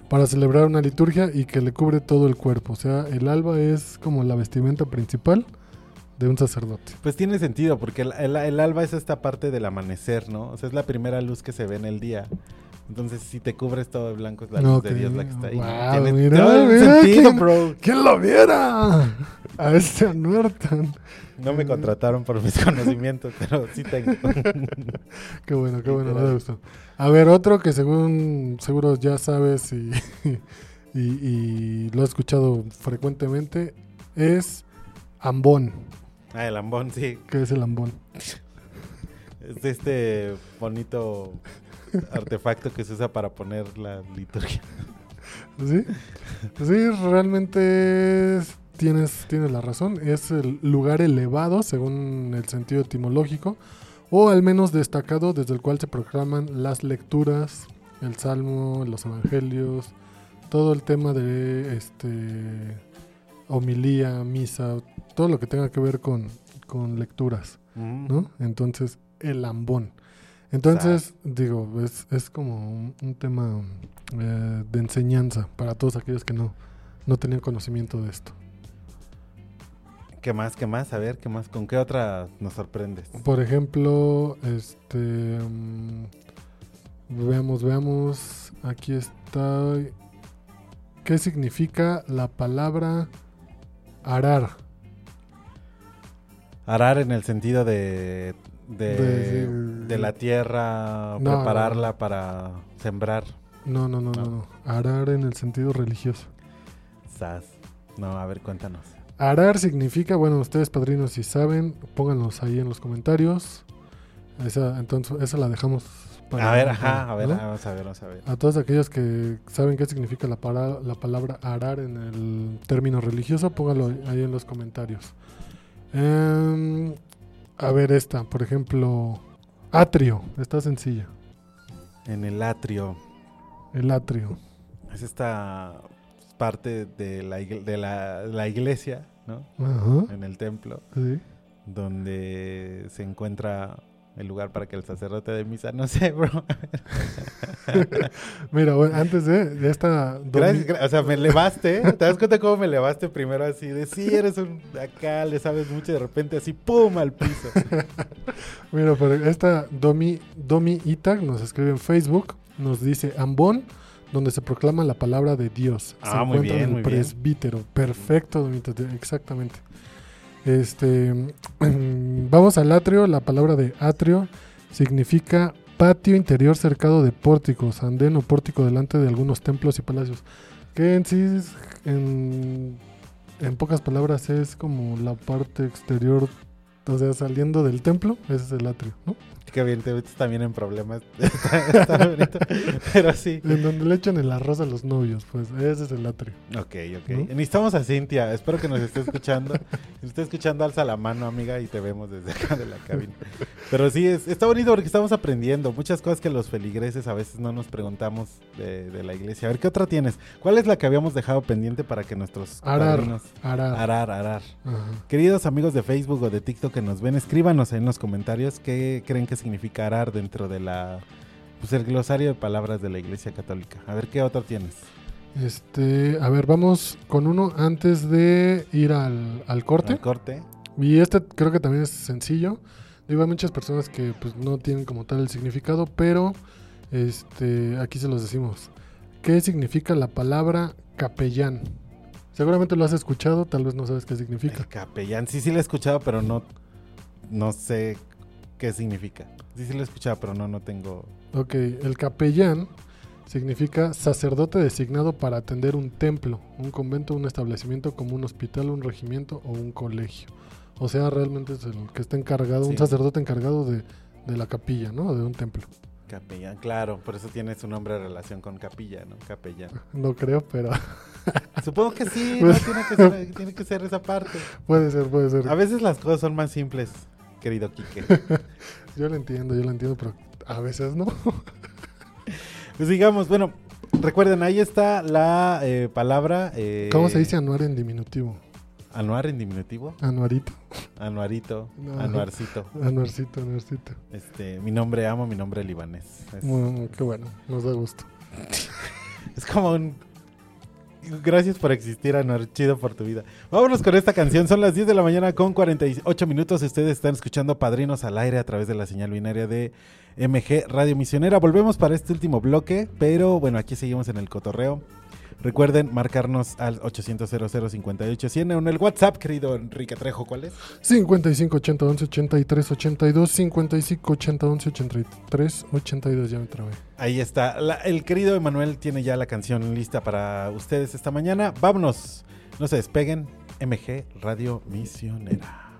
para celebrar una liturgia y que le cubre todo el cuerpo. O sea, el alba es como la vestimenta principal de un sacerdote. Pues tiene sentido, porque el, el- el alba es esta parte del amanecer, ¿no? O sea, es la primera luz que se ve en el día. Entonces, si te cubres todo de blanco, es la luz de Dios la que está ahí. wow, Tiene mira, todo el mira, sentido, ¿quién- bro. ¿Quién lo viera? A este Norton. No me contrataron por mis conocimientos, pero sí tengo. Qué bueno, qué bueno, me gustó. A ver, otro que según seguro ya sabes y, y, y lo has escuchado frecuentemente es ambón. Ah, el ambón, sí. ¿Qué es el ambón? Es este bonito artefacto que se usa para poner la liturgia. ¿Sí? Sí, realmente es- tienes, tienes la razón. Es el lugar elevado, según el sentido etimológico, o al menos destacado desde el cual se proclaman las lecturas, el salmo, los evangelios, todo el tema de este homilía, misa, todo lo que tenga que ver con, con lecturas. Mm. ¿no? Entonces, el ambón. Entonces, digo, es, es como un, un tema eh, de enseñanza para todos aquellos que no, no tenían conocimiento de esto. ¿Qué más? ¿Qué más? A ver, ¿qué más? ¿Con qué otra nos sorprendes? Por ejemplo, este. mm, veamos, veamos. Aquí está. ¿Qué significa la palabra arar? Arar en el sentido de. De, De- de la tierra, No, prepararla para sembrar. No, no, no, no, No. no. Arar en el sentido religioso. Sas. No, a ver, cuéntanos. Arar significa, bueno, ustedes padrinos si saben, pónganlos ahí en los comentarios. Esa, entonces, esa la dejamos a ver, ajá, a ver, ¿no? vamos a ver, vamos a ver. A todos aquellos que saben qué significa la, para- la palabra arar en el término religioso, pónganlo ahí en los comentarios. Em, a ver esta, por ejemplo, atrio, está sencilla. En el atrio. El atrio. Es esta parte de la, de la, la iglesia, ¿no? Ajá. En el templo, Sí. donde se encuentra el lugar para que el sacerdote de misa, no sé, bro. Mira, bueno, antes de, de esta... Gracias, gra- o sea, me elevaste, ¿eh? ¿te das cuenta cómo me elevaste primero así? De sí, eres un acá, le sabes mucho, y de repente así, ¡pum! al piso. Mira, pero esta Domi, Domi Itag nos escribe en Facebook, nos dice Ambón, donde se proclama la palabra de Dios. se Ah, muy encuentra bien, en muy el bien. presbítero. Perfecto, Domi Itag, exactamente. Este, vamos al atrio, la palabra de atrio significa patio interior cercado de pórticos, andén o pórtico delante de algunos templos y palacios. Que en sí, en pocas palabras, es como la parte exterior o sea, saliendo del templo, ese es el atrio, ¿no? Qué bien, te metes también en problemas. Está, está bonito. Pero sí. En donde le echan el arroz a los novios, pues ese es el atrio. Ok, ok. ¿No? Necesitamos a Cintia. Espero que nos esté escuchando. Si nos esté escuchando, alza la mano, amiga, y te vemos desde acá de la cabina. Pero sí, es, está bonito porque estamos aprendiendo. Muchas cosas que los feligreses a veces no nos preguntamos de, de la iglesia. A ver, ¿qué otra tienes? ¿Cuál es la que habíamos dejado pendiente para que nuestros Arar. padrinos- Arar. Arar. Queridos amigos de Facebook o de TikTok que nos ven, escríbanos en los comentarios qué creen que significa arar dentro de la pues el glosario de palabras de la Iglesia Católica. A ver qué otro tienes. Este, a ver, vamos con uno antes de ir al, al corte. Corte. Y este creo que también es sencillo. Digo, hay muchas personas que pues no tienen como tal el significado, pero este, aquí se los decimos. ¿Qué significa la palabra capellán? Seguramente lo has escuchado, tal vez no sabes qué significa. El capellán. Sí, sí lo he escuchado, pero no, no sé qué significa. Sí, sí lo he escuchado, pero no, no tengo. Ok, el capellán significa sacerdote designado para atender un templo, un convento, un establecimiento como un hospital, un regimiento o un colegio. O sea, realmente es el que está encargado, un sacerdote encargado de, de la capilla, ¿no? De un templo. Capellán, claro, por eso tiene su nombre en relación con capilla, ¿no? Capellán. No creo, pero Supongo que sí, no tiene que ser, tiene que ser esa parte. puede ser, puede ser. A veces las cosas son más simples, querido Quique. Yo lo entiendo, yo lo entiendo, pero a veces no. Pues digamos, bueno, recuerden, ahí está la eh, palabra. eh, ¿Cómo se dice anuar en diminutivo? Anuar en diminutivo. Anuarito. Anuarito, No. anuarcito. Anuarcito, anuarcito. Este, mi nombre amo, mi nombre libanés. Es, Muy- qué bueno, nos da gusto. es como un. Gracias por existir, Anuar. Chido por tu vida. Vámonos con esta canción. Son las 10 de la mañana con 48 minutos. Ustedes están escuchando Padrinos al aire a través de la señal binaria de MG Radio Misionera. Volvemos para este último bloque, pero bueno, aquí seguimos en el cotorreo. Recuerden marcarnos al 800 58 100 en el WhatsApp, querido Enrique Trejo. ¿Cuál es? 55 80 11 83 82 55 80 11 83 82 ya me trabé. Ahí está. La- el querido Emanuel tiene ya la canción lista para ustedes esta mañana. Vámonos. No se despeguen. MG Radio Misionera.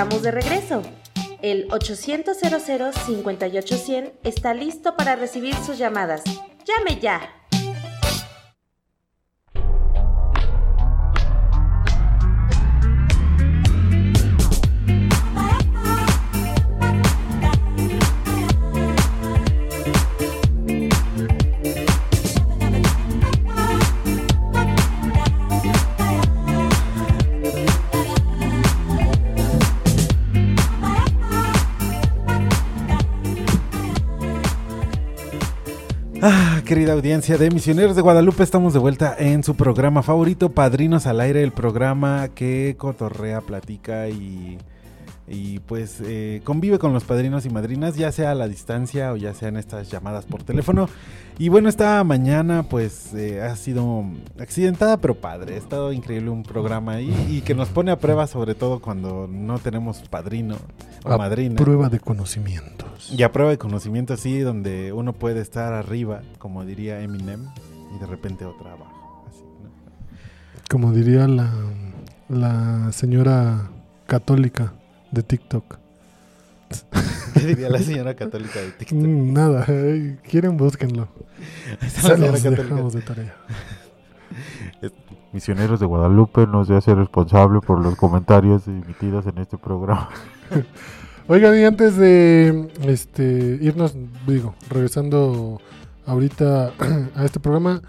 Estamos de regreso. El 800 58100 está listo para recibir sus llamadas. ¡Llame ya! Ah, querida audiencia de Misioneros de Guadalupe, estamos de vuelta en su programa favorito, Padrinos al Aire, el programa que cotorrea, platica y, y pues eh, convive con los padrinos y madrinas, ya sea a la distancia o ya sea en estas llamadas por teléfono. Y bueno, esta mañana pues eh, ha sido accidentada pero padre, ha estado increíble un programa ahí y que nos pone a prueba sobre todo cuando no tenemos padrino o A madrina. Prueba de conocimientos. Y a prueba de conocimiento así, donde uno puede estar arriba, como diría Eminem, y de repente otra abajo. Así, ¿no? Como diría la, la señora católica de TikTok. ¿Qué diría la señora católica de TikTok? Mm, Nada, eh, quieren búsquenlo. Ahí está Se la señora los católica. dejamos de tarea. Misioneros de Guadalupe no se hace responsable por los comentarios emitidos en este programa. Oigan, y antes de este irnos, digo, regresando ahorita a este programa,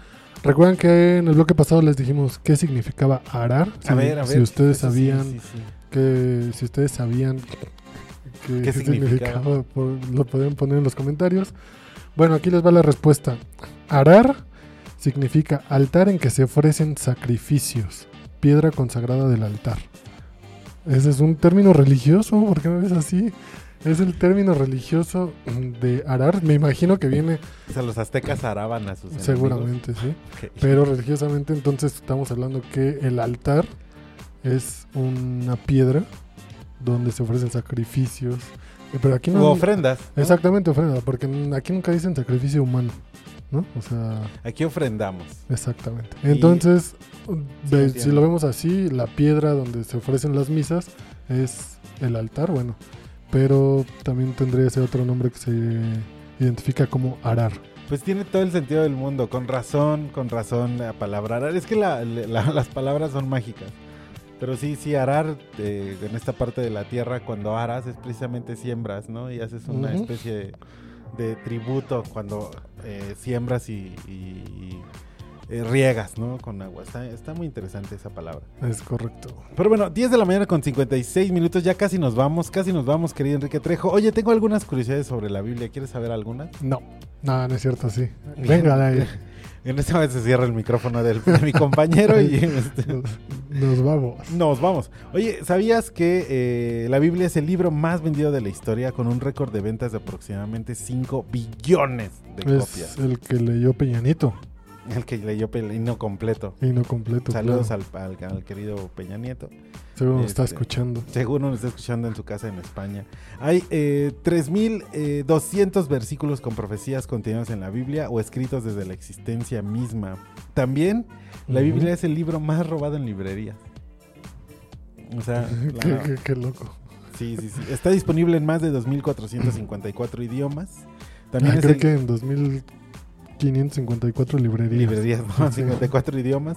recuerdan que en el bloque pasado les dijimos qué significaba arar. A Si- ver, a si ver. ustedes eso sí, sabían sí, sí. Que si ustedes sabían qué, ¿Qué significaba? lo pueden poner en los comentarios. Bueno, aquí les va la respuesta. Arar significa altar en que se ofrecen sacrificios, piedra consagrada del altar. Ese es un término religioso, ¿por qué me ves así? Es el término religioso de arar. Me imagino que viene O sea, los aztecas araban a sus enemigos. seguramente, sí. Pero religiosamente entonces estamos hablando que el altar es una piedra donde se ofrecen sacrificios. Eh, Pero aquí no... O ofrendas. ¿no? Exactamente, ofrenda, porque aquí nunca dicen sacrificio humano, ¿no? O sea, Aquí ofrendamos. exactamente. Y- Entonces, si lo vemos así, la piedra donde se ofrecen las misas es el altar, bueno, pero también tendría ese otro nombre que se identifica como arar. Pues tiene todo el sentido del mundo. Con razón, con razón la palabra arar. Es que la- la- las palabras son mágicas. Pero sí, sí, arar eh, en esta parte de la tierra, cuando aras es precisamente siembras, ¿no? Y haces una especie de, de tributo cuando eh, siembras y, y- y, eh, riegas, ¿no? Con agua. Está, está muy interesante esa palabra. Es correcto. Pero bueno, 10 de la mañana con 56 minutos, ya casi nos vamos, casi nos vamos, querido Enrique Trejo. Oye, tengo algunas curiosidades sobre la Biblia, ¿quieres saber algunas? No, no, no es cierto, sí. Venga. En este momento se cierra el micrófono del- de mi compañero y este, Nos, vamos. nos vamos. Oye, ¿sabías que eh, la Biblia es el libro más vendido de la historia con un récord de ventas de aproximadamente 5 billones de Es copias? el que leyó Peñanito El que leyó Pelino completo. y no completo. Saludos claro. al, al- al querido Peña Nieto. Seguro nos está este, escuchando. Seguro nos está escuchando en su casa en España. Hay eh, 3.200 versículos con profecías contenidas en la Biblia o escritos desde la existencia misma. También la. Biblia es el libro más robado en librerías. O sea, qué, la- qué- qué loco. sí, sí, sí. Está disponible en más de 2.454 idiomas. También Ah, es creo el- que en 2554 librerías. librerías. Sí. 54 idiomas.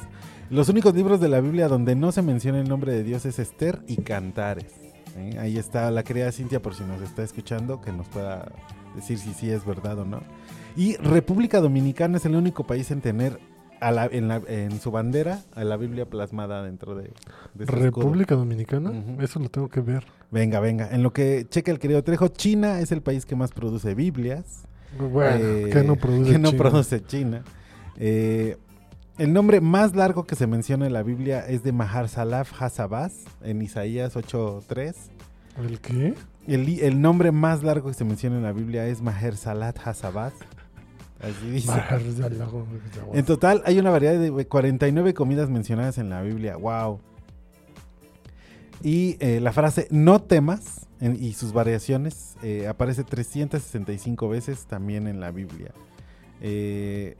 Los únicos libros de la Biblia donde no se menciona el nombre de Dios es Esther y Cantares. ¿eh? Ahí está la querida Cintia por si nos está escuchando, que nos pueda decir si sí es verdad o no. Y República Dominicana es el único país en tener a la- en, la- en su bandera a la Biblia plasmada dentro de, de su escudo. República Dominicana, Ujú. eso lo tengo que ver. Venga, venga. En lo que checa el querido Trejo, China es el país que más produce Biblias. Bueno, Eh, que no produce que no China? produce China. Eh, el nombre más largo que se menciona en la Biblia es de Mahar Salaf Hazabaz en Isaías 8.3. ¿El qué? El, el nombre más largo que se menciona en la Biblia es Maher Salat Hazabaz. Así dice. En total hay una variedad de 49 comidas mencionadas en la Biblia. Wow. Y eh, la frase no temas en- y sus variaciones eh, aparece 365 veces también en la Biblia. Eh,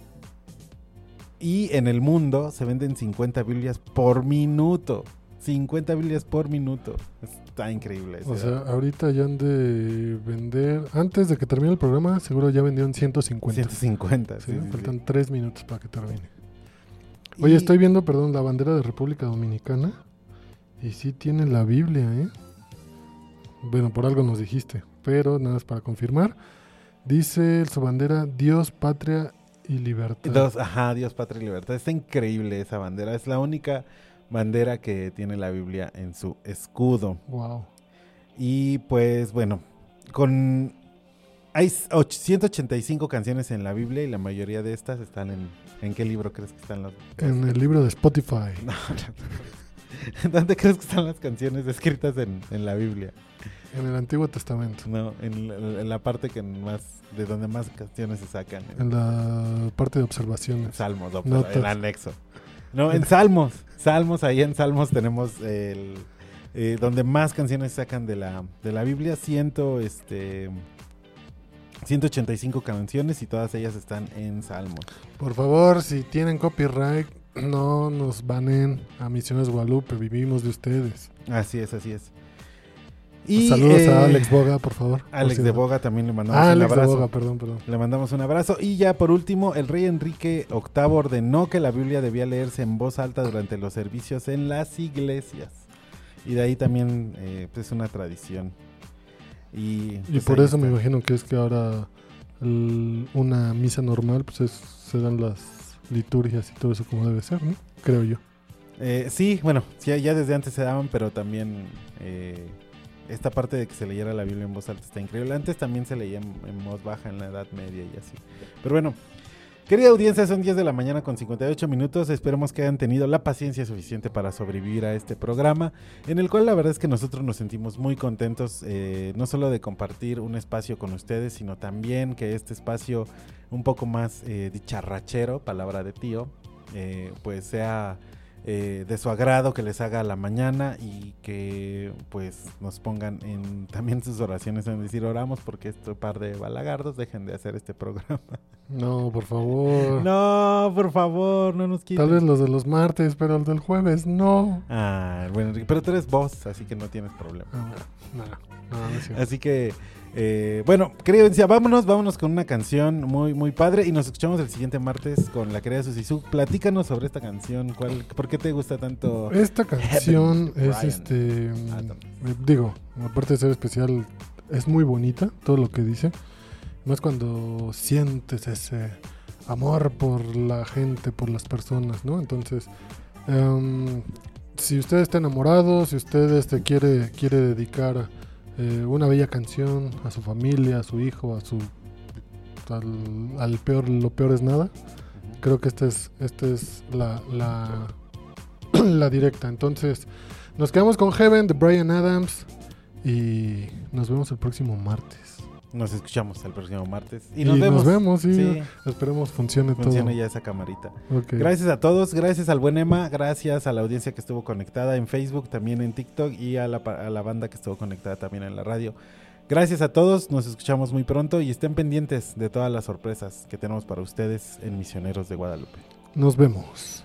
y en el mundo se venden 50 Biblias por minuto. 50 Biblias por minuto. Está increíble. O sea, ahorita ya han de vender. Antes de que termine el programa, seguro ya vendieron 150. 150. Sí, sí, sí, faltan sí. tres minutos para que termine. Oye, Y- estoy viendo, perdón, la bandera de República Dominicana. Y sí tiene la Biblia, ¿eh? Bueno, por algo nos dijiste. Pero nada más para confirmar. Dice su bandera Dios, patria y libertad. Dos, ajá, Dios, patria y libertad. Está increíble esa bandera. Es la única bandera que tiene la Biblia en su escudo. Wow. Y pues bueno, con hay 185 canciones en la Biblia y la mayoría de estas están en ¿en qué libro crees que están las En el libro de Spotify. No, no. ¿Dónde crees que están las canciones escritas en, en la Biblia? En el Antiguo Testamento. No, en, la- en la parte que más de donde más canciones se sacan. En la parte de observaciones. Salmos, o Notas. el anexo. No, en Salmos. Salmos, ahí en Salmos tenemos el eh, donde más canciones sacan de la, de la Biblia, ciento, este 185 canciones y todas ellas están en Salmos. Por favor, si tienen copyright, no nos banen a Misiones Guadalupe. Vivimos de ustedes. Así es, así es. Saludos eh, a Alex Boga, por favor. Alex Por de. Boga también le mandamos Ah, un Alex de abrazo. Boga, perdón, perdón. Le mandamos un abrazo. Y ya por último, el rey Enrique VIII ordenó que la Biblia debía leerse en voz alta durante los servicios en las iglesias. Y de ahí también eh, pues, es una tradición. Y, Y pues, por eso me imagino que es que ahora el- una misa normal, pues es- se dan las liturgias y todo eso como debe ser, ¿no? Creo yo. Eh, sí, bueno, sí, ya desde antes se daban, pero también eh, esta parte de que se leyera la Biblia en voz alta está increíble. Antes también se leía en voz baja en la Edad Media y así. Pero bueno, querida audiencia, son 10 de la mañana con 58 minutos. Esperemos que hayan tenido la paciencia suficiente para sobrevivir a este programa, en el cual la verdad es que nosotros nos sentimos muy contentos, eh, no solo de compartir un espacio con ustedes, sino también que este espacio un poco más eh, dicharrachero, palabra de tío, eh, pues sea eh, de su agrado, que les haga a la mañana y que pues nos pongan en también sus oraciones en decir oramos porque este par de balagardos dejen de hacer este programa. No, por favor. No, por favor, no nos quiten. Tal vez los de los martes, pero el del jueves, no. Ah, bueno, Enrique, pero tú eres vos, así que no tienes problema. Ah, no, no, no. Así que, eh, bueno, querida vámonos, vámonos con una canción muy, muy padre y nos escuchamos el siguiente martes con la querida Susisu. Platícanos sobre esta canción, ¿cuál, ¿por qué te gusta tanto? Esta canción Heaven, es este. Eh, Digo, aparte de ser especial, es muy bonita todo lo que dice. Más cuando sientes ese amor por la gente, por las personas, ¿no? Entonces, em, si usted está enamorado, si usted este, quiere, quiere dedicar eh, una bella canción a su familia, a su hijo, a su. al, peor, lo peor es nada. Creo que esta es, es la, la, la directa. Entonces, nos quedamos con Heaven de Brian Adams y nos vemos el próximo martes. Nos escuchamos el próximo martes. Y Y nos nos vemos. vemos, sí. Sí. Esperemos funcione, Funciona todo. ya esa camarita. Gracias a todos, gracias al buen Emma, gracias a la audiencia que estuvo conectada en Facebook, también en TikTok y a la, a la banda que estuvo conectada también en la radio. Gracias a todos, nos escuchamos muy pronto y estén pendientes de todas las sorpresas que tenemos para ustedes en Misioneros de Guadalupe. Nos vemos.